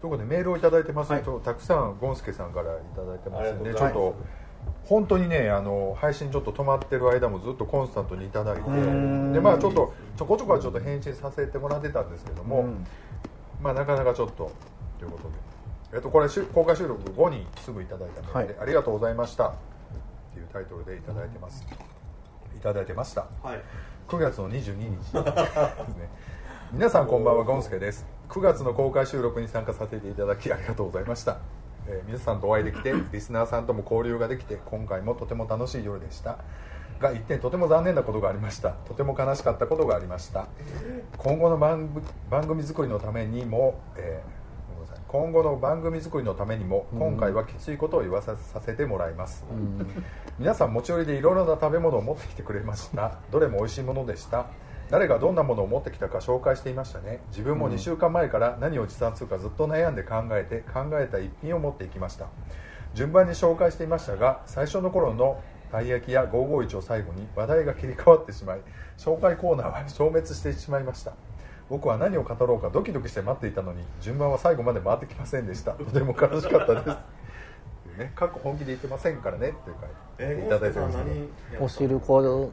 ということでメールを頂いてます、はい。とたくさんゴンスケさんから頂いてますんでちょっと本当にねあの配信ちょっと止まってる間もずっとコンスタントに頂いてん。でまあちょっとちょこちょこはちょっと返信させてもらってたんですけども、うんまあなかなかちょっとということで、えっと、これ公開収録後にすぐいただいたので、はい。ありがとうございました。っていうタイトルでいただいてます、いただいてました。はい。9月の22日ですね。皆さんこんばんはゴンスケです9月の公開収録に参加させていただきありがとうございました、えー皆さんとお会いできて リスナーさんとも交流ができて今回もとても楽しい夜でした。が一点とても残念なことがありました。とても悲しかったことがありました。今後の番組作りのためにも、えー今後の番組作りのためにも今回はきついことを言わささせてもらいます、皆さん持ち寄りでいろいろな食べ物を持ってきてくれました。どれも美味しいものでした誰がどんなものを持ってきたか紹介していましたね。自分も2週間前から何を持参するかずっと悩んで考えて考えた一品を持っていきました。順番に紹介していましたが最初の頃のたい焼きや551を最後に話題が切り替わってしまい紹介コーナーは 消滅してしまいました。僕は何を語ろうかドキドキして待っていたのに順番は最後まで回ってきませんでした。とても悲しかったです。ね、過去本気で言ってませんからねっていうかえいただいてますゴンスケさん何やったお汁粉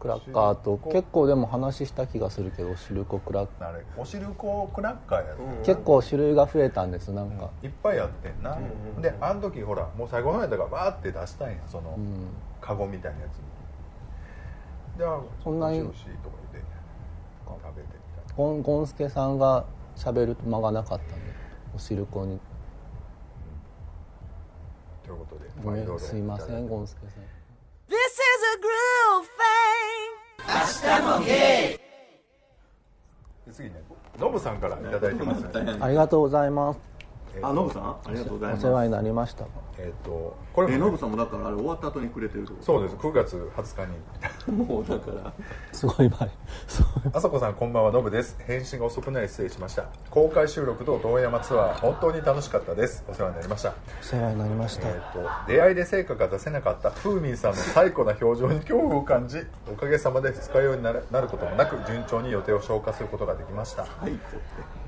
クラッカーと結構でも話した気がするけどお汁粉クラッカあれお汁粉クラッカーやつ、うん。ー結構種類が増えたんですなんか、いっぱいやってんな、うんうんであの時ほらもう最後の方やったからバーって出したんやその、うん。カゴみたいなやつに。であそんなに？美味しいとか言って食べてみたいゴンゴンスケさんが喋る間がなかったんでお汁粉に。ということで、ごめいろいろんすいませんゴンスケさん This is a groove thing. で次ねノブさんからいただいてます、ね。ありがとうございます。えーあノブさん？ありがとうございます。お世話になりました。えっ、とこれもね、えノブさんもだからあれ終わった後にくれてるってこと？そうです。9月20日に。もうだから。すごい前。あさこさんこんばんは。ノブです。返信が遅くなり失礼しました。公開収録と道山ツアー本当に楽しかったです。お世話になりました。お世話になりました、えー、と出会いで成果が出せなかった。フーミンさんの最古な表情に恐怖を感じおかげさまで二日酔いになるなることもなく順調に予定を消化することができました。最高って。そうなんです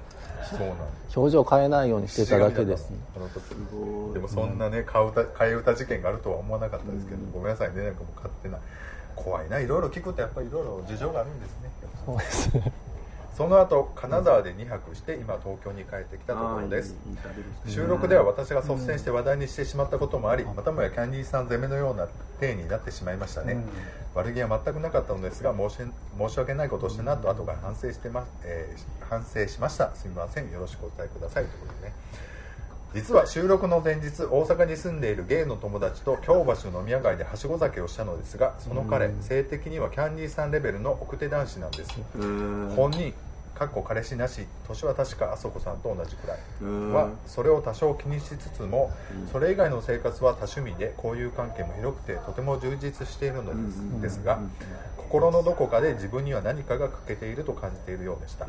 表情変えないようにしてただけです、あの時ごいでもそんなね替え歌替え歌事件があるとは思わなかったですけど、ごめんなさいね。なんかもう勝手な。怖いな。いろいろ聞くとやっぱりいろいろ事情があるんですね。そうですねその後金沢で2泊して今東京に帰ってきたところです。収録では私が率先して話題にしてしまったこともありまたもやキャンディーさん攻めのような体になってしまいましたね、悪気は全くなかったのですが申し申し訳ないことをしたなと後から反省してま、えー反省しました。すみません。よろしくお伝えください。ということでね実は収録の前日大阪に住んでいるゲイの友達と京橋の飲み屋街ではしご酒をしたのですがその彼、性的にはキャンディーさんレベルの奥手男子なんです。本人かっこ彼氏なし年は確かあそこさんと同じくらい。うん。はそれを多少気にしつつもそれ以外の生活は多趣味で交友関係も広くてとても充実しているのです。うん。ですが心のどこかで自分には何かが欠けていると感じているようでした。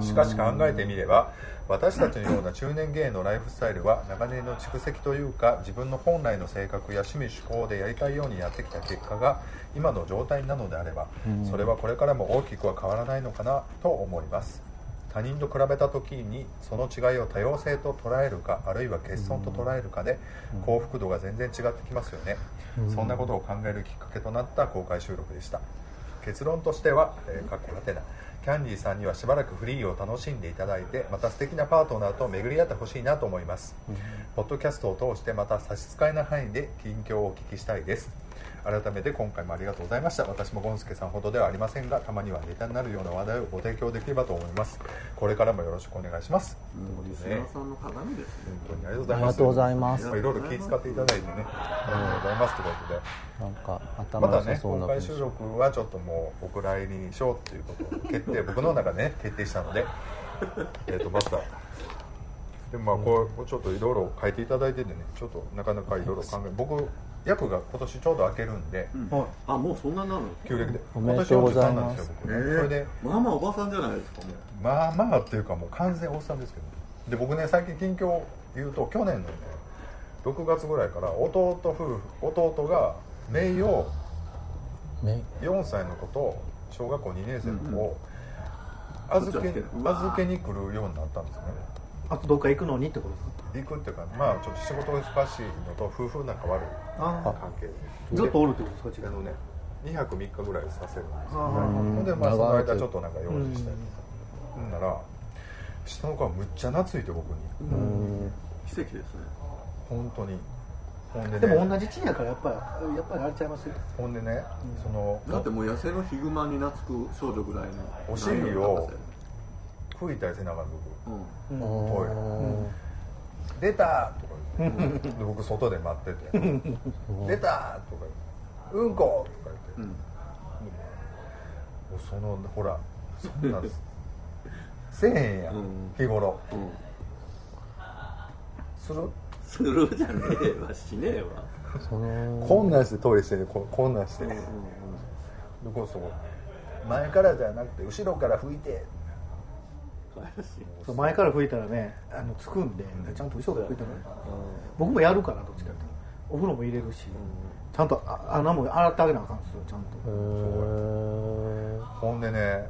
しかし考えてみれば私たちのような中年芸のライフスタイルは長年の蓄積というか自分の本来の性格や趣味趣向でやりたいようにやってきた結果が今の状態なのであればそれはこれからも大きくは変わらないのかなと思います。他人と比べた時にその違いを多様性と捉えるかあるいは欠損と捉えるかで幸福度が全然違ってきますよね。そんなことを考えるきっかけとなった公開収録でした。結論としては、えー、かっこはてなキャンディーさんにはしばらくフリーを楽しんでいただいてまた素敵なパートナーと巡り合ってほしいなと思います、ポッドキャストを通してまた差し支えない範囲で近況をお聞きしたいです改めて今回もありがとうございました。私もゴンスケさんほどではありませんがたまにはネタになるような話題をご提供できればと思います。これからもよろしくお願いします。もうリスナーさんの鏡ですね本当にありがとうございます。ありがとうございます。まあいろいろ気遣っていただいてね。ありがとうございますということで。なんかま頭良さたね公開そうな文章収録はちょっともうお蔵入りにしようっていうことを決定僕の中でね決定したので。えっとまた。でもまあこうちょっといろいろ書いていただいててねちょっとなかなかいろいろ考え僕役が今年ちょうど開けるんではい。あもうそんなになるの？旧暦で。今年43なんですよ僕。ねそれで。まあまあおばさんじゃないですかもう。まあまあっていうかもう完全おっさんですけど。で僕ね最近近況言うと去年のね6月ぐらいから弟夫婦弟が姪をめ4歳の子と小学校2年生の子を預け預けに来るようになったんですね。あとどっか行くのにってことですか？行くっていうかまあちょっと仕事が忙しいのと夫婦仲悪いあ。関係でずっとおるってことですかあのね2泊3日ぐらいさせるんですよあほんでまあその間ちょっとなんか用事したりうんとかほんなら下の子はむっちゃ懐いて僕に。うん。奇跡ですね。本当に。ほんででもね同じ地やからやっぱりやっぱりあれちゃいますよ。ほんでねそのだってもう野生のヒグマに懐く少女ぐらいのお尻を拭いたりせなあかん。僕うん。おい出たとか言って。で僕外で待ってて。出たとか言って。うんことか言って。うん。そのほらそんなんです。せえへんやん、うん。日頃。うん。する？するじゃねえわ。しねえわ。その。こんなんしてトイレしてる。ここんなんして、うんうんうそこ前からじゃなくて後ろから拭いてそう前から拭いたらねあのつくんでちゃんと後ろから拭いたらね。僕もやるからどっちかっていうと。お風呂も入れるしちゃんとあ穴も洗ってあげなあかんですよちゃんへとーほんでね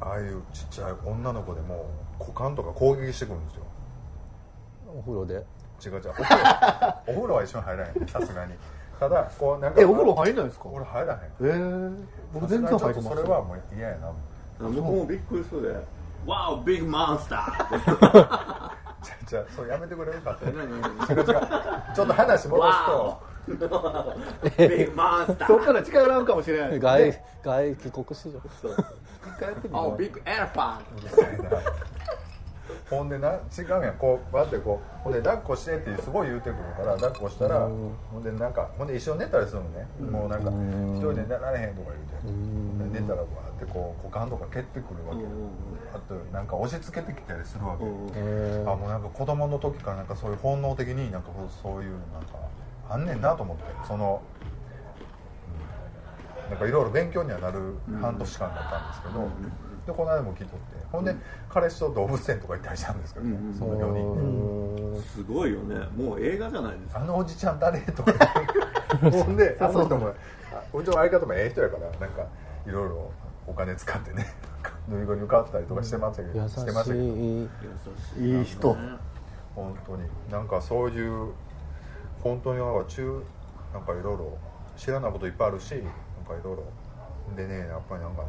ああいうちっちゃい女の子でも股間とか攻撃してくるんですよ。お風呂で？違う違う。お風呂 お風呂は一緒に入らへんさすがに。ただこうなんかえお風呂入んないですか？俺入らへん。えー、僕全然入ってますそれはもう嫌やな。僕もびっくりするで「ワオビッグモンスター!」じゃじゃそれやめてくれるかっちょっと話戻すと。ビッグモンスターそっから近寄らんかもしれない。外ね外帰国子女一回やってみあよう。ビッグエレファンほんでな違うやん。こうバってこうほんで抱っこしてってすごい言うてくるから抱っこしたらほんでなんかほんで一緒に寝たりするのね。もうなんか一人で寝られへんとか言うて。寝たらバーってこう股間とか蹴ってくるわけよ。あとなんか押し付けてきたりするわけあもうなんか子供の時からなんかそういう本能的になんかそういうなんかあんねんなと思って。その、うん。なんかいろいろ勉強にはなる半年間だったんですけど、でこの間も聞いとってほんで、彼氏と動物園とか行ったりしたんですけどね、うんその4人で。すごいよね。もう映画じゃないですか。あのおじちゃん誰？とか。ほんであの人もあうちの相方もええ人やからなんかいろいろお金使ってねぬいぐるみ買ったりとかしてましたけど、優してましたけど。しい優しいい人。本当に。なんかそういう本当になんか中なんかいろいろ知らないこといっぱいあるしなんかいろいろ。でねやっぱりなんかね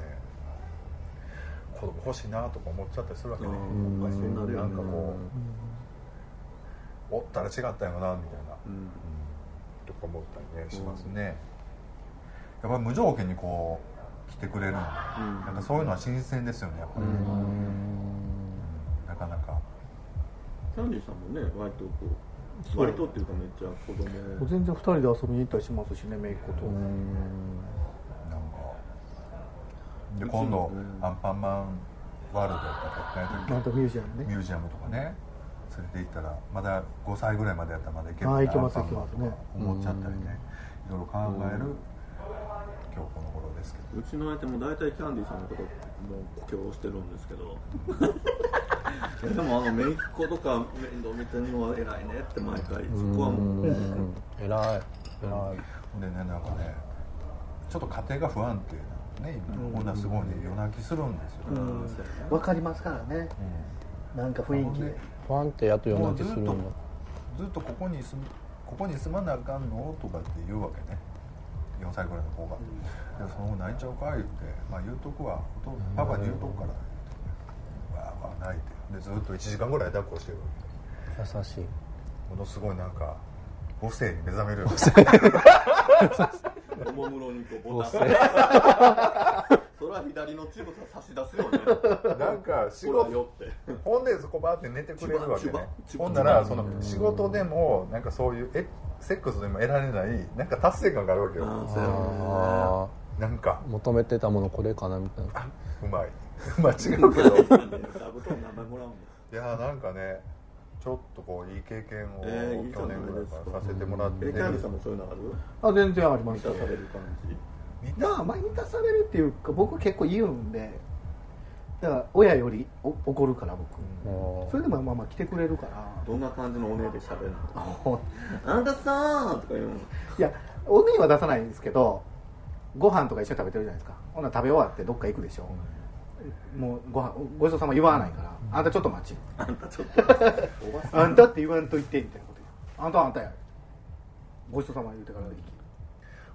子供欲しいなとか思っちゃったりするわけね。うん。そうなんかこうおったら違ったんやろなみたいな、うん。とか思ったりねしますね、やっぱり無条件にこう来てくれる、なん。かそういうのは新鮮ですよねやっぱり、なかなか。キャンディーさんもね割とこう割とっていうかめっちゃ子供。全然二人で遊びに行ったりしますしね姪っ子と。なん。かで今度、アンパンマンワールドとかやったなんとミュージアムね。ミュージアムとかね。連れて行ったらまだ5歳ぐらいまでやったらまだ行けるあー行けますアンパンマンとか行け思っちゃったりね。いろいろ考える今日この頃ですけど。うちの相手も大体キャンディーさんのこともう苦境してるんですけど。でもあの姪っ子とか面倒見てるのは偉いねって毎回そこはもう。うん。偉い偉い。でねなんかねちょっと家庭が不安定。なね今こんなすごいね夜泣きするんですよ、うん。わかりますからね。なんか雰囲気。で不安定やと夜泣きするんだずっとここに住むここに住まなあかんの？とかって言うわけね。4歳ぐらいの子が「でその後泣いちゃうか?」言って「まあ言うとくわ。お父パパに言うとくから」わーわー泣いて。でずっと1時間ぐらい抱っこしてるわ優しい。けものすごいなんか母性に目覚めるよ おもむろにこうボタン。それは左の乳房差し出すよね。なんか仕事よって。ほんでそこバーって寝てくれるわけね。チュバチュバ。ほんならその仕事でもなんかそういうえセックスでも得られないなんか達成感があるわけよ。そうやね。あなんか。ー求めてたものこれかなみたいな。あうまい。まあ違うけど。座布団の名前もらうんだいやーなんかねちょっとこういい経験を去年ぐらいからさせてもらって。えキャンディーさんもそういうのある？あ全然あります満たされる感じ。まあまあ満たされるっていうか僕結構言うんでだから親よりお怒るから僕。それでもまあまあ来てくれるから。どんな感じのお姉で喋るの？あんたさーとか言うの。いやおねは出さないんですけどご飯とか一緒に食べてるじゃないですか。ほんなら食べ終わってどっか行くでしょ。もうご飯ごちそうさま言わないから、あんたちょっと待ち。あんたちょっとおばさん。あんたって言わんといてみたいなこと言うあんたはあんたや。ごちそうさま言うてから行き。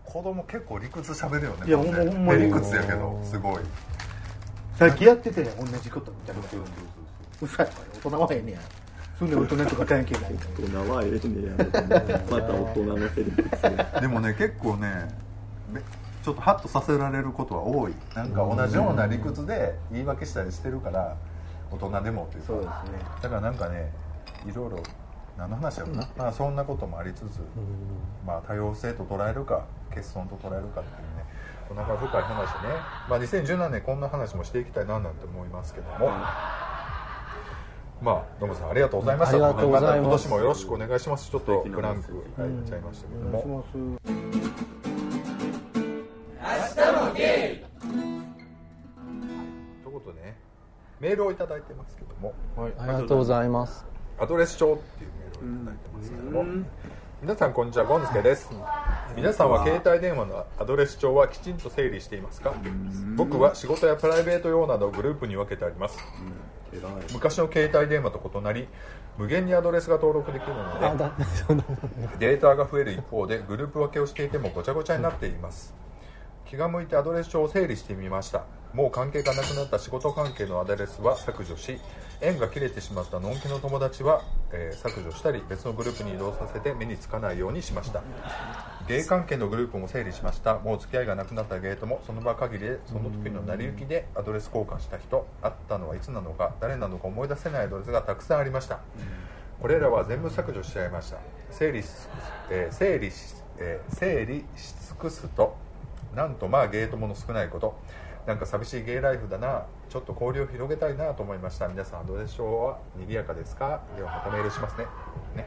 子供結構理屈喋るよねいやほんまほんまに。理屈やけどすごい。さっきやってて同じことみたいなうさい大人はええねや。そんな大人とか関係ない。大人はええねや。また大人のヘリクスがでもね結構ねめちょっとハッとさせられることは多い。なんか同じような理屈で言い訳したりしてるから大人でもっていうか。そうですね。だからなんかねいろいろ何の話やろな、まあ、そんなこともありつつ、まあ、多様性と捉えるか欠損と捉えるかっていうねなかなか深い話ね、まあ、2017年こんな話もしていきたいななんて思いますけども、まあノブさんありがとうございました。ます。た今年もよろしくお願いします。ちょっと素敵なブランク入っちゃいましたけどお願いしもメールをいただいてますけども。はい。ありがとうございます。アドレス帳っていうメールをいただいてますけども、皆さんこんにちはゴンスケです皆さんは携帯電話のアドレス帳はきちんと整理していますか？僕は仕事やプライベート用などグループに分けてあります。偉い。昔の携帯電話と異なり無限にアドレスが登録できるのでデータが増える一方でグループ分けをしていてもごちゃごちゃになっています気が向いてアドレス帳を整理してみました。もう関係がなくなった仕事関係のアドレスは削除し縁が切れてしまったのんきの友達は、えー削除したり別のグループに移動させて目につかないようにしました。芸関係のグループも整理しました。もう付き合いがなくなったゲートもその場限りでその時の成り行きでアドレス交換した人会ったのはいつなのか誰なのか思い出せないアドレスがたくさんありました。これらは全部削除しちゃいました。整理し,、えー整理し、えー整理し尽くすとなんとまあゲートもの少ないこと。なんか寂しいゲイライフだな。ちょっと交流を広げたいなと思いました。皆さんアドレス帳は賑やかですか？ではまたメールしますね。ね。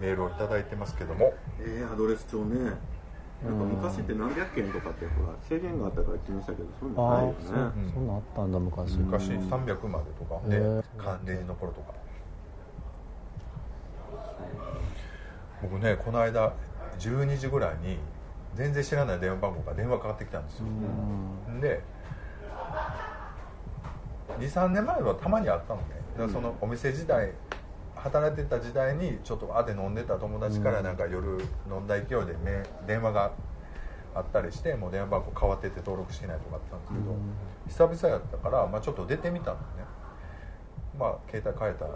メールをいただいてますけども。えー、アドレス帳ね。なんか昔って何百件とかってほら制限があったから気にしたけどそういうのあないよあそうねそんなんあったんだ昔。昔300までとか。でへー。関連の頃とか。僕ねこの間12時ぐらいに全然知らない電話番号から電話かかってきたんですよ。で23年前はたまにあったのね。だからそのお店時代働いてた時代にちょっとあで飲んでた友達からなんか夜飲んだ勢いで、ね、電話があったりしてもう電話番号変わってて登録してないとかあったんですけど、久々やったから、まあ、ちょっと出てみたのね。まあ携帯変えた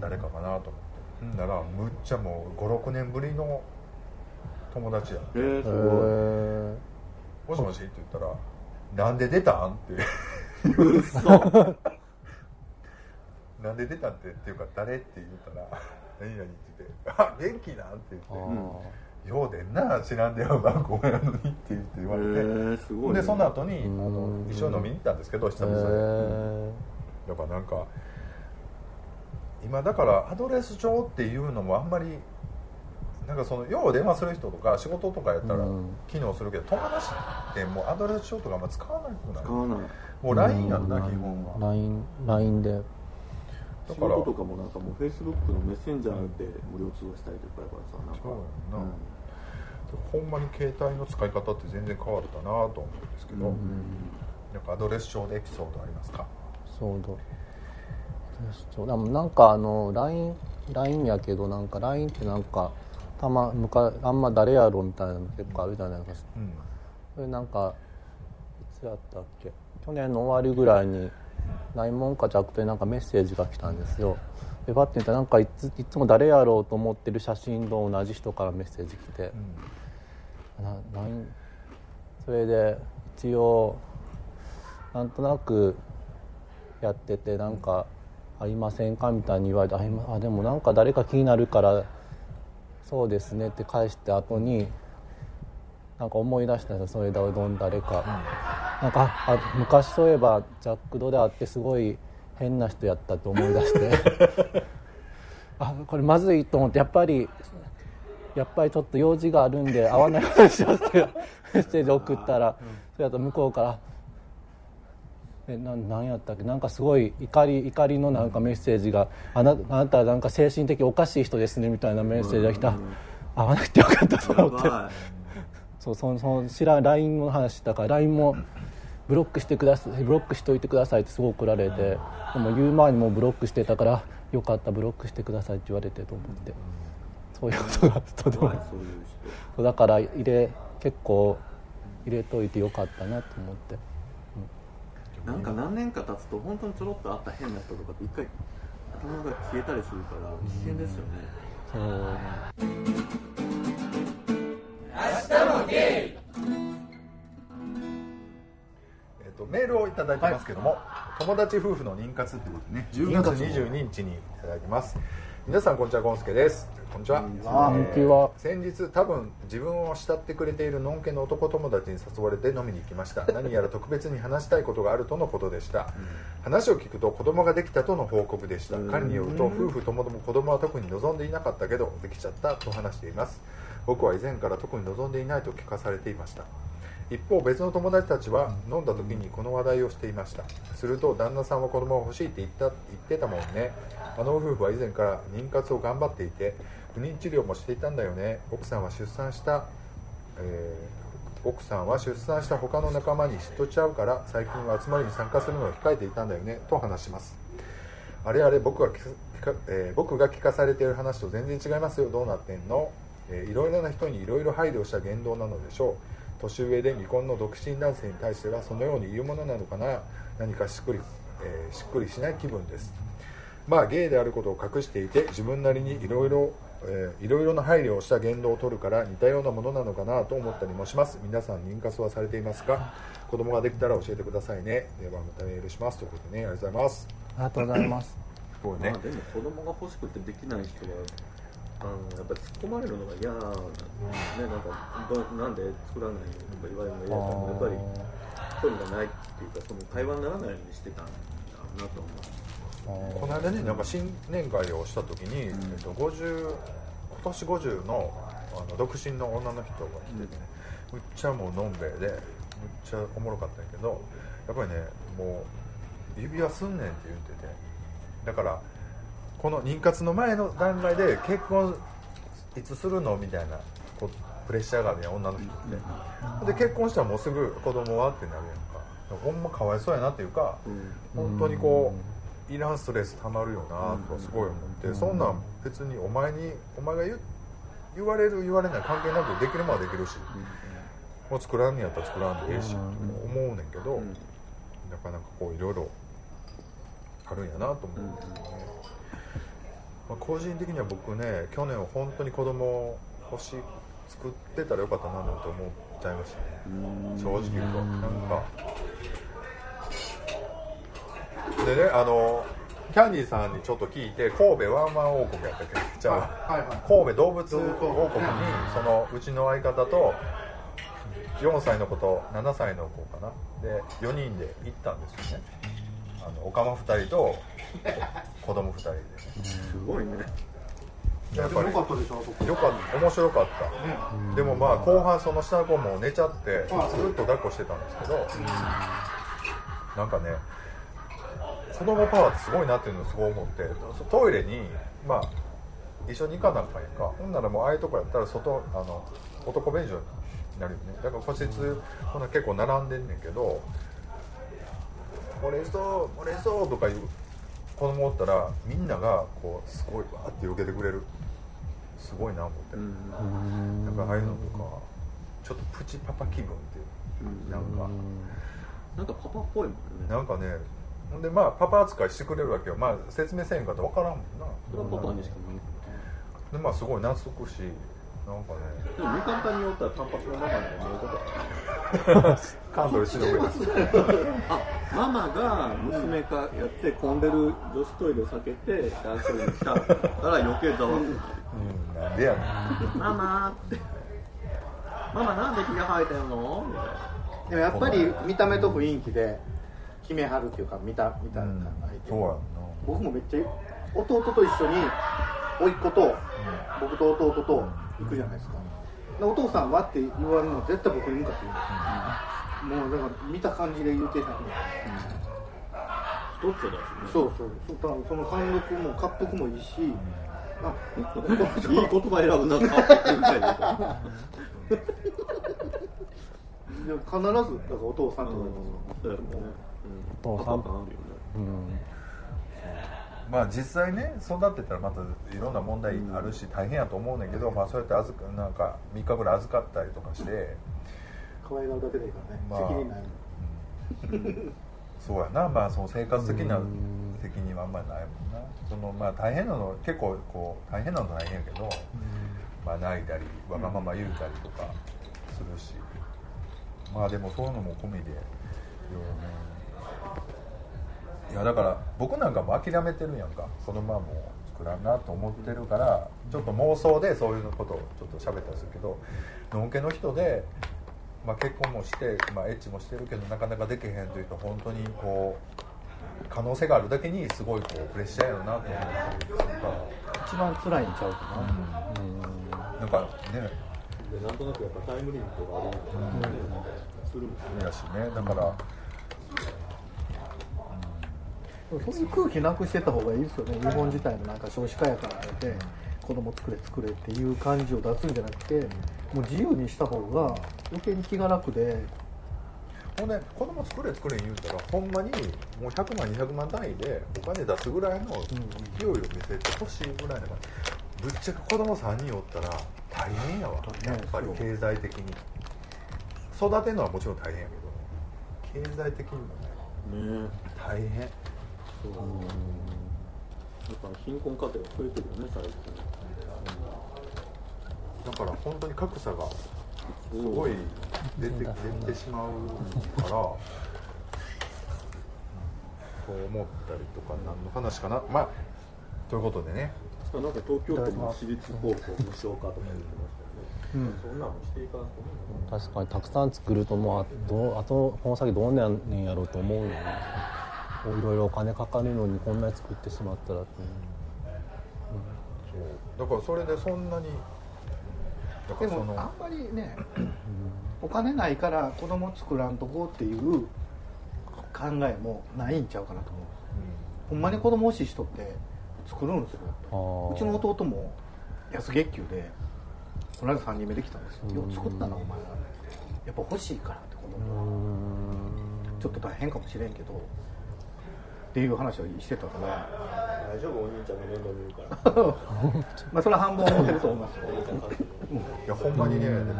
誰かかなと思って。ほんならむっちゃもう56年ぶりの友達やえー、へすごい。ー。もしもしって言ったら「なんで出たん?」って。嘘。なんで出たんってっていうか誰って言ったら「何々」って言って「あ元気なん?」って言あって「ようでんな知らん電話番号やのに」って言って言えわれて、ー、すごい、ね、でその後にあうん。の一緒に飲みに行ったんですけど久へ々で、ー。やっぱなんか今だからアドレス帳っていうのもあんまりなんかその要は電話する人とか仕事とかやったらうん。機能するけど、友達ってもうアドレス帳とかあんま使わなくな。い使わない。もう LINE やんな、うん。基本は LINE LINE で。だ仕から。事とかもなんかもうフェイスブックのメッセンジャーで無料通話したりとかやからさなんか。そうやんな、ほんまに携帯の使い方って全然変わったなと思うんですけど、なんかアドレス帳でエピソードありますか？そうだなんかあの LINE, LINE やけどなんか LINE ってなんかたまむかあんま誰やろみたいなの結構あるじゃないですか。うん。それなんかいつやったっけ？去年の終わりぐらいに内門か弱でなんかメッセージが来たんですよ。でバッて見たらなんかいついつも誰やろうと思ってる写真と同じ人からメッセージ来て、な LINE それで一応なんとなくやっててなんか「ありませんか?」みたいに言われてあでもなんか誰か気になるから「そうですね」って返した後になんか思い出したんですよそれだうどん誰か、なんかああ昔そういえばジャック・ドで会ってすごい変な人やったって思い出して。あこれまずいと思ってやっぱりやっぱりちょっと用事があるんで会わないようにしようってメッセージ送ったら、それだと向こうから「えななんやったっけ？なんかすごい怒り怒りのなんかメッセージが「あなあなたはなんか精神的おかしい人ですね」みたいなメッセージが来た、会わなくてよかったとや思って。ばそうそのその知らん LINE の話だから LINE もブロックしてくださいブロックしといてくださいってすごい怒られて。でも言う前にもうブロックしてたからよかったブロックしてくださいって言われてと思って。そういうことがとてもはいそうだから入れ結構入れといてよかったなと思ってなんか何年か経つと本当にちょろっと会った変な人とかって一回頭が消えたりするから危険ですよね。そうえっと、メールをいただいてますけども、友達夫婦の妊活ってことでね10月22日にいただきます皆さんこんにちはゴンスケです。こんにちは。こんにちは。先日多分自分を慕ってくれているのんけの男友達に誘われて飲みに行きました。何やら特別に話したいことがあるとのことでした、話を聞くと子供ができたとの報告でした。彼によると夫婦ともども子供は特に望んでいなかったけどできちゃったと話しています。僕は以前から特に望んでいないと聞かされていました一方別の友達たちは飲んだ時にこの話題をしていました。すると旦那さんは子供が欲しいって言った言ってたもんね。あの夫婦は以前から妊活を頑張っていて不妊治療もしていたんだよね。奥さんは出産した、えー奥さんは出産した他の仲間に嫉妬しちゃうから最近は集まりに参加するのを控えていたんだよね。と話します。あれあれ僕が聞か、えー僕が聞かされている話と全然違いますよ。どうなってんの、えーいろいろな人にいろいろ配慮した言動なのでしょう。年上で未婚の独身男性に対してはそのように言うものなのかな？何かしっくり、えーしっくりしない気分です。まあゲイであることを隠していて自分なりにいろいろえーいろいろな配慮をした言動を取るから似たようなものなのかな？と思ったりもします。皆さん妊活はされていますか？子供ができたら教えてくださいね。ではまたメールします。ということでねありがとうございます。ありがとうございます。すごいね。まあでも子供が欲しくてできない人はあのやっぱり突っ込まれるのが嫌なんね。なんかどなんで作らないのとか言われるのが嫌だからやっぱり興味がないっていうかその会話にならないようにしてたんだろうなと思う。この間ねなんか新年会をした時に、えっと、50今年50のあの独身の女の人が来ててね、むっちゃもうのんべえでむっちゃおもろかったんやけどやっぱりねもう指輪すんねんって言ってて。だからこの妊活の前の段階で結婚いつするのみたいなこうプレッシャーがあるやん女の人って、で結婚したらもうすぐ子供はってなるやんか。ほんまかわいそうやなっていうか、本当にこういらんストレスたまるよなとすごい思って、そんなん別にお前にお前が言う言われる言われない関係なくできるもんはできるし、もう作らんねやったら作らんでええし、とか思うねんけど、なかなかこういろいろあるんやなと思う。ん。ですよね、まあ、個人的には僕ね去年は本当に子供欲しい作ってたらよかったななんて思っちゃいましたね。正直言うと。なんか。でねあのキャンディーさんにちょっと聞いて神戸ワンワン王国やったっけ？じゃあ、はいはい神戸動物王国にそのうちの相方と4歳の子と7歳の子かな？で4人で行ったんですよねあのおかま2人と子供2人でね。すごいね。やっぱり。よかったでしょよかった。面白かった、でもまあ後半その下の子も寝ちゃってずっと抱っこしてたんですけど、なんかね子供パワーってすごいなっていうのをすごい思ってトイレにまあ一緒に行かなあかんやんか。ほんならもうああいうとこやったら外あの男便所になるよね。だから個室ほんなら結構並んでんねんけど「漏れそう漏れそう」とか言う子供おったらみんながこうすごいわーって避けてくれる。すごいな思って、なんかああいうのとかちょっとプチパパ気分っていう。なんか、なんかパパっぽいもんね。なんかねほんでまあパパ扱いしてくれるわけよ。まあ説明せんかったら分からんもんな。それはパパにしか見えでまあすごい納得しなんかね。ないでも見方によっては単発のママにも見えることある 感動しの上 あママが娘かやって混んでる女子トイレを避けて男性に来たから余計ざわってうん。なんでやねんママって。ママなんでひげ生えてんの？みたいなでもやっぱり見た目と雰囲気で決めはるっていうか見た見たうん相手そうやんな。僕もめっちゃ弟と一緒に甥っ子と僕と弟と行くじゃないですか。でお父さんはって言われるの絶対僕に向かって言うんですよ、もうだから見た感じで言うてはる太っちょだしねそうそうそう。だからその貫禄も滑腹もいいし、あ いい言葉選ぶなかみたい なでも必ずだからお父さんって言われますお父さんパパ感あるよね。うん。まあ実際ね育てたらまたいろんな問題あるし大変やと思うねんけど、まあそうやって預かなんか3日ぐらい預かったりとかして可愛がるだけでいいからね、まあ。責任ないもん。そうやな。まあその生活的なうん責任はあんまりないもんな。そのまあ大変なの結構こう大変なの大変やけど、まあ泣いたりわがまま言うたりとかするし、まあでもそういうのも込みでいろいろね。いやだから僕なんかも諦めてるやんか。そのままもう作らんなと思ってるからちょっと妄想でそういうことをちょっと喋ったりするけどのんけの人で、まあ、結婚もして、まあ、エッチもしてるけどなかなかできへんというと本当にこう可能性があるだけにすごいこうプレッシャーやろなと思って。一番辛いんちゃうかな、なんかね。でなんとなくやっぱタイムリミットがある。よねするもん。ねやしねだから、でもそういう空気なくしてた方がいいですよね。日本自体のなんか少子化やからってて子供作れ作れっていう感じを出すんじゃなくてもう自由にした方が余計に気が楽で。ほんで子供作れ作れ言うたらほんまにもう100万200万単位でお金出すぐらいの勢いを見せてほしいぐらいのぶっちゃけ子供3人おったら大変やわ。やっぱり経済的に。育てるのはもちろん大変やけど経済的にもねね大変。そう。だから貧困家庭が増えてるよね最近だから本当に格差がすごい出て出てしまうから、うんそう思ったりとか何の話かな。まあということでね。なんか東京都も私立高校無償化とか言ってましたよね、うん。そんなのしていかんと思確かにたくさん作るともうあどうあとこの先どうなんねんやろうと思うよね。こういろいろお金かかるのにこんなに作ってしまったらってそう。だからそれでそんなにでらその。もあんまりね お金ないから子供作らんとこうっていう考えもないんちゃうかなと思うほんまに子供欲しい人って作るんですようちの弟も安月給でこの間3人目できたんですよ。よう作ったなお前らやっぱ欲しいからって子う供は。ん。ちょっと大変かもしれんけどっていう話をしてたから。う大丈夫お兄ちゃんが面倒見るから。まあそれは半分思ってると思いますよいやほんまにね、でも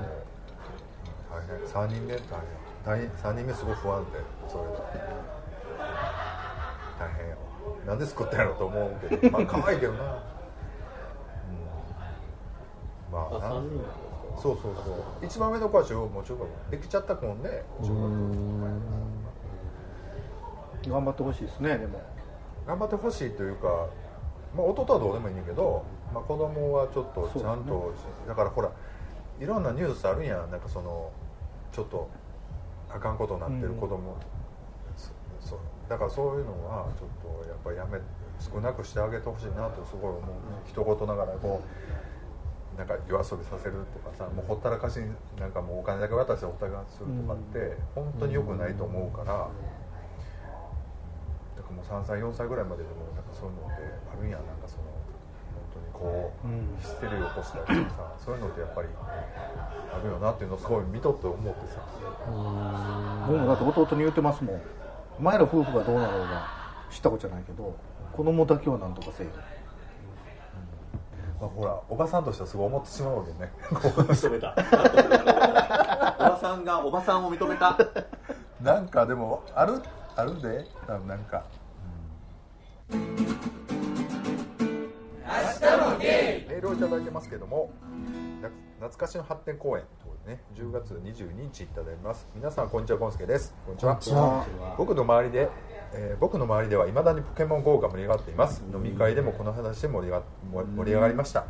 大変3人目大変。大変3人目すごい不安でそれが大変やわなんで作ったんやろと思うけどまあ可愛いけどな、うん、まああな3人なんですか？そうそうそう。一番上の子は中学も中学できちゃった子もんね。中学頑張ってほしいですねでも。頑張ってほしいというか、まあ、弟はどうでもいいんだけど、まあ、子供はちょっとちゃんとだ,、からほらいろんなニュースあるやん。なんかそのちょっとあかんことになってる子供、そそだからそういうのはちょっとやっぱりやめ少なくしてあげてほしいなとすごい思うね。一言ながらこうなんか夜遊びさせるとかさもうほったらかしになんかもうお金だけ渡してほったらかしするとかって本当に良くないと思うから。だからもう3歳4歳ぐらいまででもなんかそういうのってあるん。やなんかそのこう、うんヒステリーを起こしたりとかさそういうのってやっぱりあるよなっていうのをすごい見とって思ってさ。僕もだって弟に言ってますもん。お前ら夫婦がどうなろうが知ったことじゃないけど子供だけはなんとかせえよ。まあ、ほらおばさんとしてはすごい思ってしまうわけね。認めた。おばさんがおばさんを認めた。なんかでもあるあるで。なんか、をいただいてますけどもな懐かしの発展公演ということでね10月22日いただいてます。皆さんこんにちはゴンスケです。こんにちは。僕の周りで、えー僕の周りではいまだにポケモン GO が盛り上がっています。飲み会でもこの話で盛り上が盛り上がりました。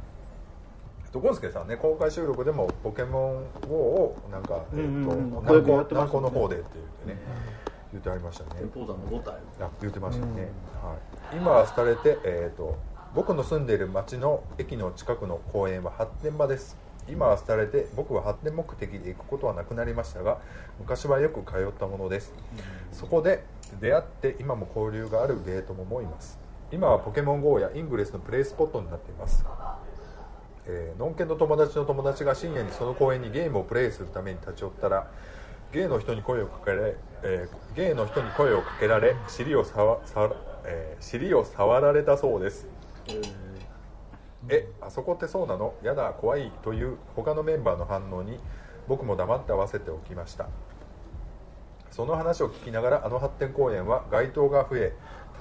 とゴンスケさんね公開収録でもポケモン GO をなんか、えーと南高南高の方でって言ってね。言ってありましたね。天保山の5体あ言ってましたね、はい、今は廃れて、えー、と僕の住んでいる町の駅の近くの公園は発展場です。今は廃れて僕は発展目的で行くことはなくなりましたが昔はよく通ったものです、そこで出会って今も交流があるゲートももいます。今はポケモン GO やイングレスのプレイスポットになっています。えー、ノンケの友達の友達が深夜にその公園にゲームをプレイするために立ち寄ったらゲイの人に声をかけられ、えーゲイの人に声をかけられ尻を触触ら、えー尻を触られたそうですえあそこってそうなの？やだ怖いという他のメンバーの反応に僕も黙って合わせておきました。その話を聞きながらあの発展公園は街灯が増え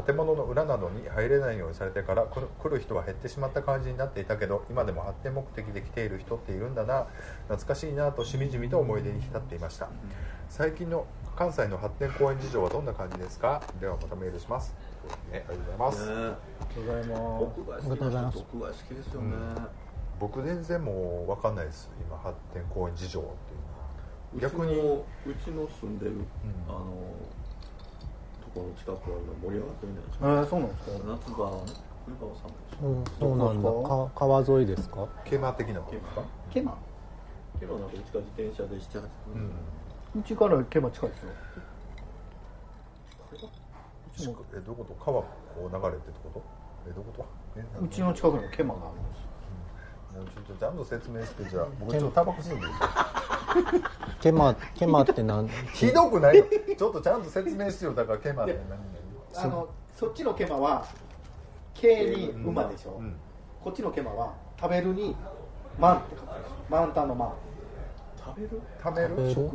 建物の裏などに入れないようにされてから来る人は減ってしまった感じになっていたけど今でも発展目的で来ている人っているんだな。懐かしいなとしみじみと思い出に浸っていました。最近の関西の発展公園事情はどんな感じですか？ではまたメールします、ね、ありがとうございます、ね。ありがとうございます。僕が好きな人僕が好きですよね、僕全然もう分かんないです。今発展公園事情っていうのは。逆に。うちの住んでる、あのところの近くは盛り上がってるんじゃないですか。えー、そうなんですか。夏場はね冬場は寒いですうんそうなんだ。か？川沿いですか？ケマ的なこと？ですかケマ。けどなんかうちから自転車で7、8分、うん。うちからケマ近いですよえどういうこと？川を流れてってこと？えどこと？えうちの近くにもケマがあるんですもうちょっとちゃんと説明してじゃあ僕ちょっとタバコ吸うんでいい？ケマケマってなん？ひどくないよ。ちょっとちゃんと説明してよだからケマって何あのそっちのケマは K に馬でしょ、うん。こっちのケマは食べるにマンって書くんですよ。マウンターのマン。食べる？食べる？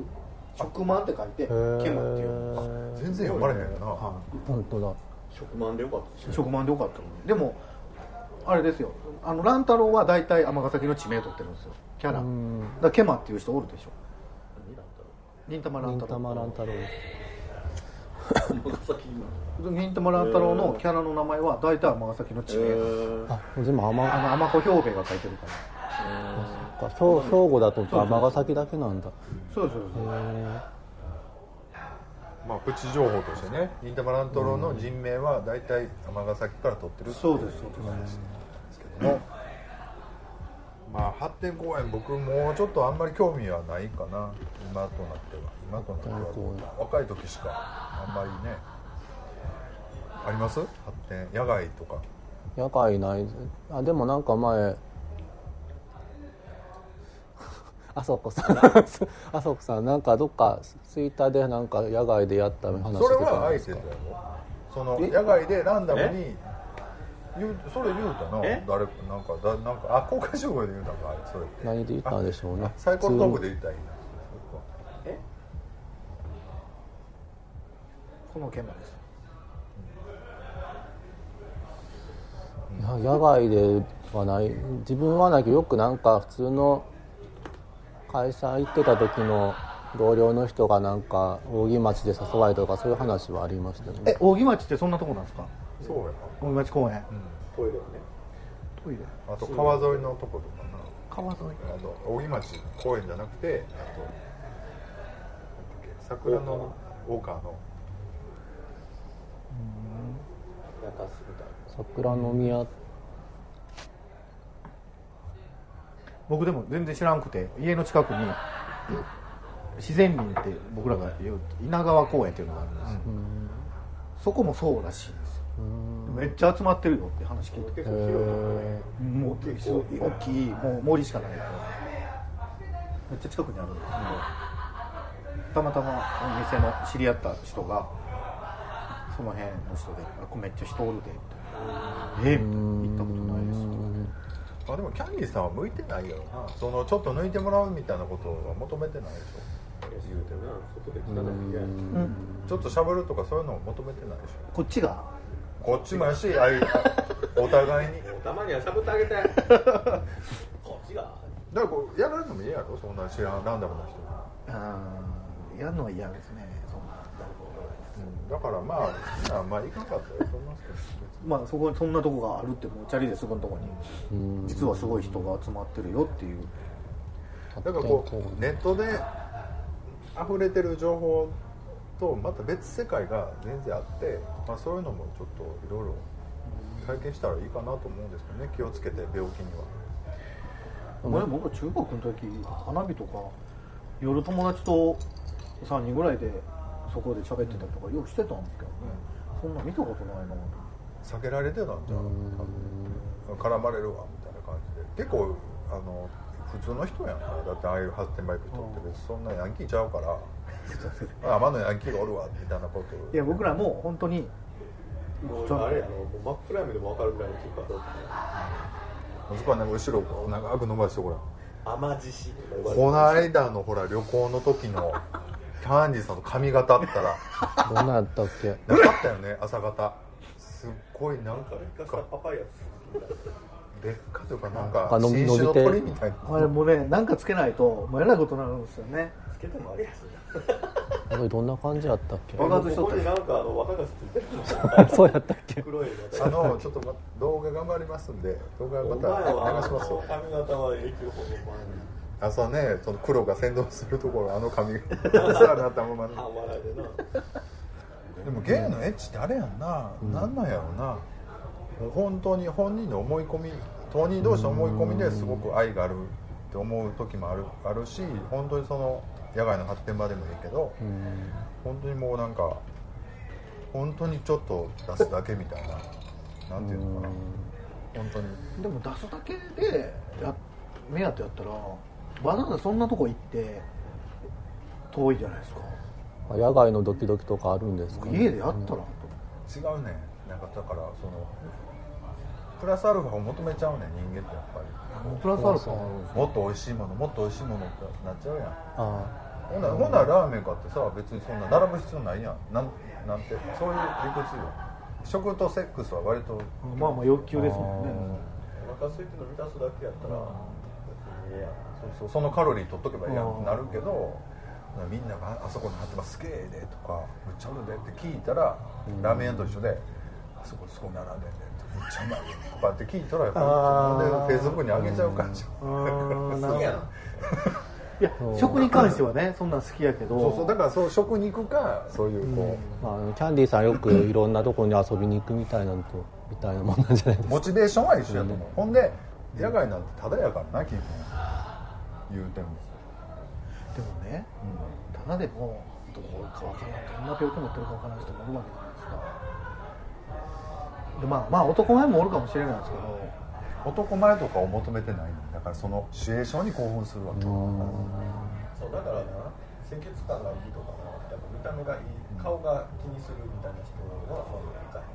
食マンって書いてケマっていうんです全然読まれへんよな、本当だ。食満でよかった食マンでよかったでもあれですよ。あの乱太郎は大体尼崎の地名取ってるんですよ。キャラ。だケマっていう人おるでしょ。忍たま乱忍太郎。たま乱太郎。忍たま乱太郎のキャラの名前は大体尼崎の地名、ーあ全部天あの尼子兵兵が書いてるからか兵兵庫だと尼崎だけなんだ。そうそうそう。へまあプチ情報としてね忍たま乱太郎の人名は大体尼崎から取ってるそうですそう話なんです。けどもまあ発展公園僕もうちょっとあんまり興味はないかな。今となっては。今となっては若い時しかあんまりねあります？発展。野外とか。ー野外ない。あでもなんか前あそこさん。あそこさんなんかどっかツイッターでなんか野外でやった話してそれたんですか？はアイセルやろその野外でランダムに言うそれ言うたなえ？誰かなんかだなんかあ公開収録で言うたんかあれそれって。何で言ったんでしょうね。あサイコロトークで言ったらいいなえ？このケマです。野外ではない。自分はないけどよくなんか普通の会社行ってた時の同僚の人がなんか扇町で誘われたとかそういう話はありましたよえね扇町ってそんなとこなんですか？そうや。扇町公園、トイレはね。トイレ。なあと川沿いのとことかな。川沿い。あと扇町公園じゃなくてあとなんだっけ桜の大川の。中洲みたい桜の宮僕でも全然知らんくて家の近くに自然林って僕らが言う稲川公園っていうのがあるんですよ、そこもそうらしいんですよ。めっちゃ集まってるよって話聞いて結構広い。なえもうすごい大きいもう森しかないから。めっちゃ近くにあるんですけどたまたまお店の知り合った人がその辺の人で「あこれめっちゃ人おるで」みたいな「え？えみたいな行ったことないです」まあでもキャンディーさんは向いてないよな。そのちょっと抜いてもらうみたいなことは求めてないでしょ。言うてな外で汚い嫌やうん。ちょっとしゃべるとかそういうのを求めてないでしょ。こっちが？こっちもやしああいう お互いに。たまにはしゃぶってあげて。こっちが。だからこうやられるのも嫌やろ？そんな知らんランダムな人にあーやるのは嫌ですねだからまあまあいかんかったらと思いますけどまあそこにそんなとこがあるってもうチャリですぐのとこに。うん。実はすごい人が集まってるよっていう。だからこうネットで溢れてる情報とまた別世界が全然あって、まあ、そういうのもちょっといろいろ体験したらいいかなと思うんですけどね。気をつけて病気には。前僕中学の時花火とか夜友達と3人ぐらいでそこで喋ってたりとかよくしてたんですけどね。そんな見たことないなと避けられてたんじゃう絡まれるわみたいな感じで。結構あの普通の人やんか。だってああいう発展バイク人って別にそんなヤンキーちゃうから あ天のヤンキーがおるわみたいなこと。いや僕らも本当にもうあれやろもう真っ暗闇でも分かるぐらいのキーパーだそこはなんか後ろを長く伸ばしてほら甘獅子とか言われてこの間のほら旅行の時のキャンディーさんの髪型あったら。どんなやったっけ？なかったよね朝方すっごいなんか劣化というかなんかか伸び新種の伸びて。鳥みたいな。あれもうねなんかつけないともうえらいことになるんですよね。つけてもあれやしこれどんな感じやったっけ？爆発しとったここになんかあの若がついてる。そうやったっけ？黒いのあのちょっとま動画頑張りますんで動画また流しますよ。髪型は永久保護朝ねその黒が先導するところあの髪が。さなったままでな。でもゲイのエッチってあれやんな、なんなんやろうな。もう本当に本人の思い込み当人同士の思い込みですごく愛があるって思う時もあるあるし本当にその野外の発展場でもいいけど、本当にもうなんか本当にちょっと出すだけみたいななんていうのかな。本当に。でも出すだけでや目当てやったらわざわざそんなとこ行って遠いじゃないですか。野外のドキドキとかあるんですか、家でやったら、違うね。なんかだからそのプラスアルファを求めちゃうね人間ってやっぱり。プラスアルファ？もっと美味しいものもっと美味しいものってなっちゃうやん。あほんならほんならラーメン買ってさ別にそんな並ぶ必要ないやん。なんなんてそういう理屈よ。食とセックスは割と。まあまあ欲求ですもんね。お腹空いてるの満たすだけやったらそうそのカロリー取っとけばいいやんってなるけどみんながあそこに貼ってますすげえでとかむっちゃあるでって聞いたら、ラーメン屋と一緒であそこそこ並んでんでってめっちゃうまいよとかって聞いたらやっぱりフェイスブックに上げちゃう感じ。うーん。なるほど。いやんや食に関してはねそんなん好きやけど。そうそう。だからそう食に行くかそういうこまあ、あのキャンディーさんよく いろんなところに遊びに行くみたいなのとみたいなもんなんじゃないでうすか。モチベーションは一緒やと思う、ほんで野外なんてただやからな基本言うても、でもねただでもどうかわからないどんな病気持ってるかわからない人もおるわけじゃないですか。でまあまあ男前もおるかもしれないですけど。男前とかを求めてないんだからそのシチュエーションに興奮するわけ、そうだからな清潔感がいいとかなやっぱ見た目がいい顔が気にするみたいな人はそういうのいかへん。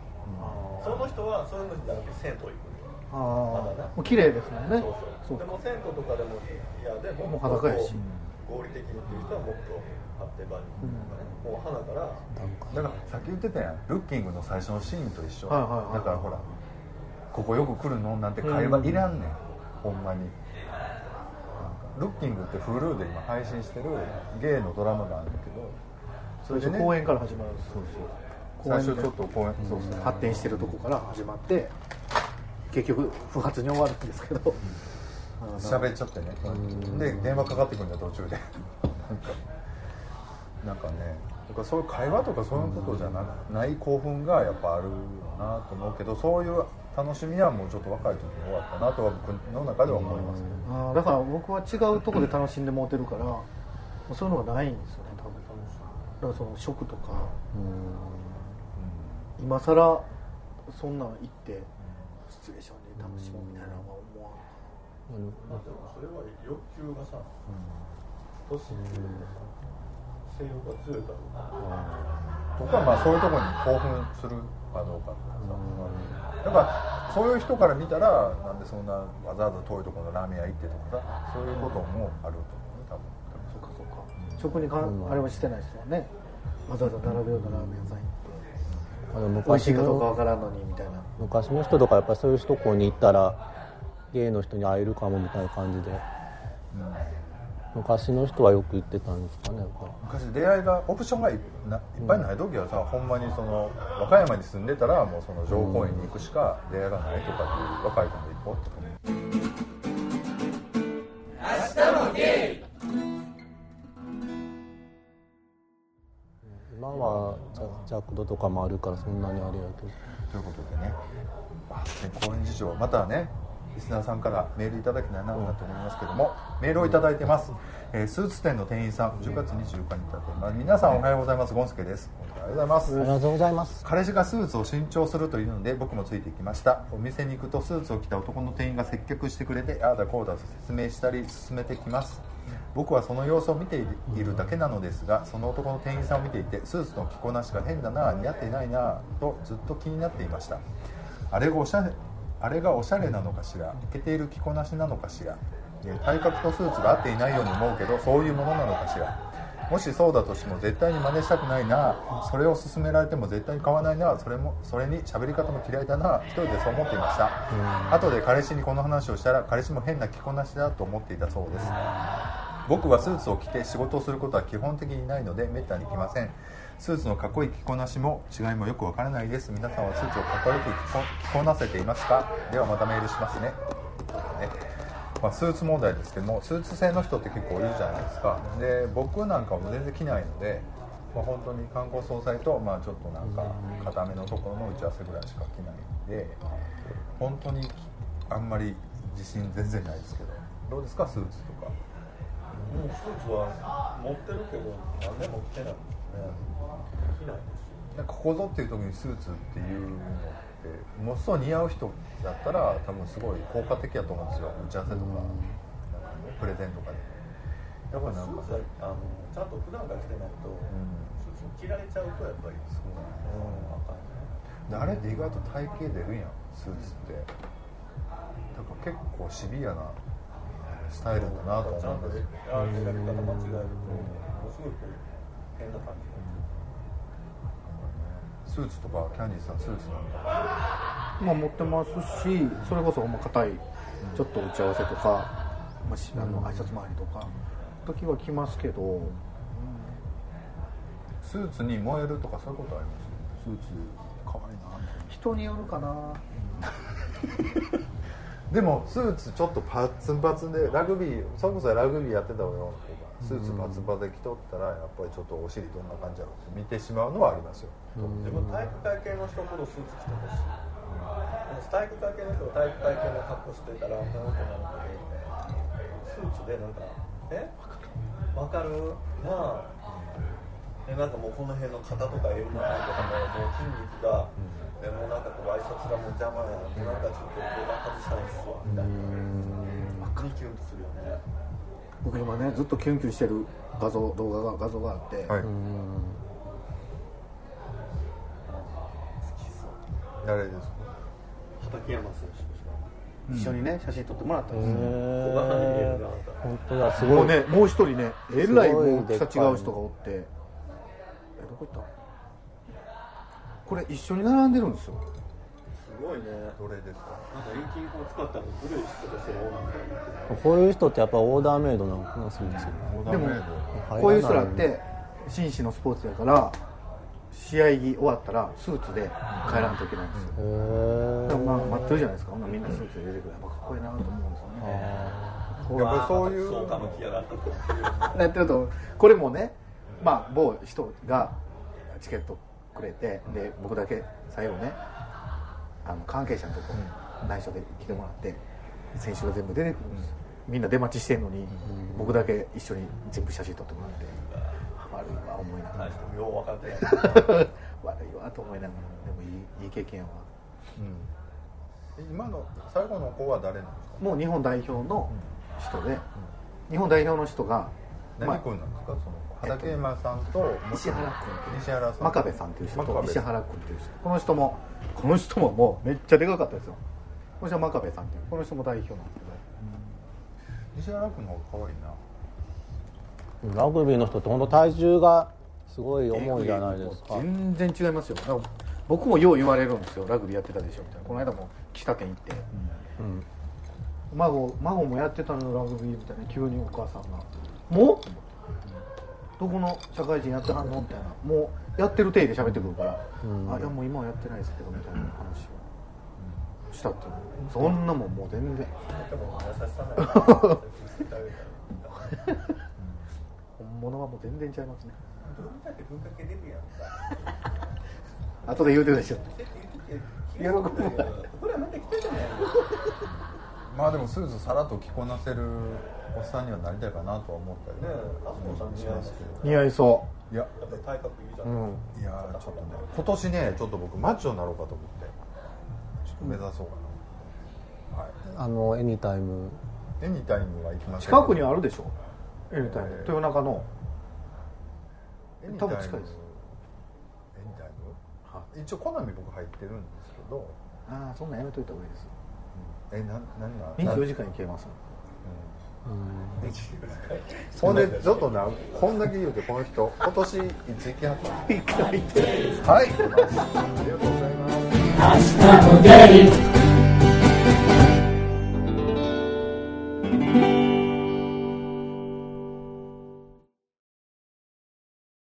その人はそういうのじゃなくて銭湯行くあもう綺麗ですもんね。そうそう。でも銭湯とかでも嫌でももう裸やし。合理的にっていう人はもっと発展場に行くとかね、もう花からだからさっき言ってたやん。ルッキングの最初のシーンと一緒、はいはいはい。だからほらここよく来るのなんて会話いらんねん、ほんまに。ルッキングって Hulu で今配信してるゲイのドラマがあるんだけどそ最初公園から始まるそうそう。最初ちょっと公園そうそう。発展してるとこから始まって結局不発に終わるんですけど。喋っちゃってね。で電話かかってくるんだよ途中で。なんかなんかねだからそういう会話とかそういうことじゃなない興奮がやっぱあるよなと思うけどそういう楽しみはもうちょっと若い時に終わったなとは僕の中では思いますけどだから僕は違うとこで楽しんでもうてるからそういうのがないんですよね多分。だからその食とか。今さらそんなん行ってシチュエーションで楽しもうみたいなのは思わんまあでもそれは欲求がさ、都市っていうかさ性欲が強いかどうか。とかまあそういうところに興奮するかどうかとかさ。だからそういう人から見たらなんでそんなわざわざ遠いところのラーメン屋行ってとかさそういうこともあると思うね多分。そうかそうか食にかん。あれはしてない人はねわざわざ並ぶようなラーメン屋さん行ってあのかどうかわのからんのにみたいな。昔の人とかやっぱりそういうとこに行ったらゲイの人に会えるかもみたいな感じで、昔の人はよく言ってたんですかね昔出会いがオプションがいっぱいない時はさ、ほんまにその和歌山に住んでたらもうその城公園に行くしか出会いがないとかっていう若い子もいっぱいおったジャ弱度とかもあるからそんなにあれやけど。ということでね、まあ、公演事情またねリスナーさんからメールいただきたいなと思いますけども、メールをいただいてます、えースーツ店の店員さん10月24日にいただいてます。皆さんおはようございます。ゴンスケです。がとうございます。ありがとうございます。彼氏がスーツを新調するというので僕もついていきました。お店に行くとスーツを着た男の店員が接客してくれてああだこうだと説明したり進めてきます僕はその様子を見ているだけなのですがその男の店員さんを見ていてスーツの着こなしが変だな似合っていないなとずっと気になっていました。あれがおしゃれあれがおしゃれなのかしらイケている着こなしなのかしら体格とスーツが合っていないように思うけどそういうものなのかしら。もしそうだとしても絶対に真似したくないな。それを勧められても絶対に買わないな。それもそれに喋り方も嫌いだな。一人でそう思っていました。後で彼氏にこの話をしたら彼氏も変な着こなしだと思っていたそうです。僕はスーツを着て仕事をすることは基本的にないのでめったに着ません。スーツのかっこいい着こなしも違いもよくわからないです。皆さんはスーツをかっこよく着こなせていますか？ではまたメールしますねねまあ、スーツ問題ですけどもスーツ製の人って結構いるじゃないですか。で僕なんかも全然着ないので、まあ、本当に観光総裁と、まあ、ちょっとなんか固めのところの打ち合わせぐらいしか着ないんで本当にあんまり自信全然ないですけど。どうですか？スーツとか。もうスーツは持ってるけど何年も着てないですね。着ないです。なんかここぞっていう時にスーツっていうのってものすごい似合う人だったら多分すごい効果的やと思うんですよ。打ち合わせとかなんかねプレゼンとかで。やっぱりなんかスーツはあのちゃんと普段から着てないと、スーツ着られちゃうとやっぱりそうなん。うん。あかんね。であれって意外と体型出るやんスーツって。だから結構シビアなスタイルだなとちゃんと思うんですよ。あ選び方間違えるとものすごいこう変な感じになっスーツとかキャンディーさんスーツなんかまあ持ってますしそれこそほんま硬いちょっと打ち合わせとか、まあ、しあの挨拶回りとか時は来ますけど。スーツに燃えるとかそういうことあります？スーツ可愛いいな。人によるかな でもスーツちょっとパツンパツンでラグビーそれこそラグビーやってたような子がスーツパツンパツンで着とったらやっぱりちょっとお尻どんな感じやろうって見てしまうのはありますよ、自分体育会系の人ほどスーツ着てほしい。体育会系の人が体育会系の格好してたら女の子なのでスーツでなんかえ？わかる？なあ。でなんかもうこの辺の肩とか襟の辺とかももう筋肉が、でもうなんかこう挨拶がもう邪魔やもうなんかちょっとボタン外したいっすわみたいな真っ赤にキュンとするよね。僕今ねずっとキュンキュンしてる画像動画が画像があって、はい。誰ですか畠山選手ですか？一緒にね写真撮ってもらったんですよ、小柄に見えるな本当だ。すごい。もうねもう一人ねえらいもう違う人がおって。えどこ行ったこれ一緒に並んでるんですよ。すごいね。どれですか？なんか遠近法を使ったの古い人ですよなんかこういう人ってやっぱオーダーメイドなのかなスーツでもオーダーメイド。こういう人らって紳士のスポーツやから試合着終わったらスーツで帰らんといけないんですよ、へでもまあ待ってるじゃないですか。ほんならみんなスーツで出てくるやっぱかっこいいなと思うんですよね。こうやっぱりそういうそうか向きやがったやってるとこれもねまあ某人がチケットくれてで僕だけ最後ねあの関係者のとこ内緒で来てもらって選手が全部出てくるんです。みんな出待ちしてんのに僕だけ一緒に全部写真撮ってもらって悪いわ思いながら。よう分かって。悪いわと思いながらでもいいいい経験は。うん。今の最後の子は誰なんですか？もう日本代表の人で日本代表の人がまあ何君なんですか？その畠山さんと石原君っていう西原さん。真壁さんっていう人と石原君っていう人。この人もこの人ももうめっちゃでかかったですよ。この人は真壁さんっていう。この人も代表なんですけど。西原君の方が可愛いな。ラグビーの人って本当体重がすごい重いじゃないですか。全然違いますよ。だから僕もよう言われるんですよ。ラグビーやってたでしょ。みたいな。この間も喫茶店行って、うん。孫孫もやってたのよラグビーみたいな。急にお母さんが「もう?」どこの社会人やってはんのみたいなもうやってる体で喋ってくるから「うん。あいやもう今はやってないですけど」みたいな話をしたっていう。そんなもんもう全然。でも優しさない本物はもう全然違いますね。後で言うてるでしょ。喜ぶ。これはまた来たじゃないまあでもスーツさらっと着こなせるおっさんにはなりたいかなとは思ったりねえあそこさん似合いますけど似合いそいや。体格いいじゃうん。いやーちょっとね今年ねちょっと僕マッチョになろうかと思ってちょっと目指そうかな、はい。あのエニタイムエニタイムは行きません近くにあるでしょ？エニタイムえー。豊中の。エニタイム多分近いです。エニタイム一応コナミ僕入ってるんですけど。ああそんなんやめといた方がいいです。えな何が？24時間いけますほんでちょっとなこんだけ言うてこの人今年いつ行きはったはいありがとうございます Hasta poder.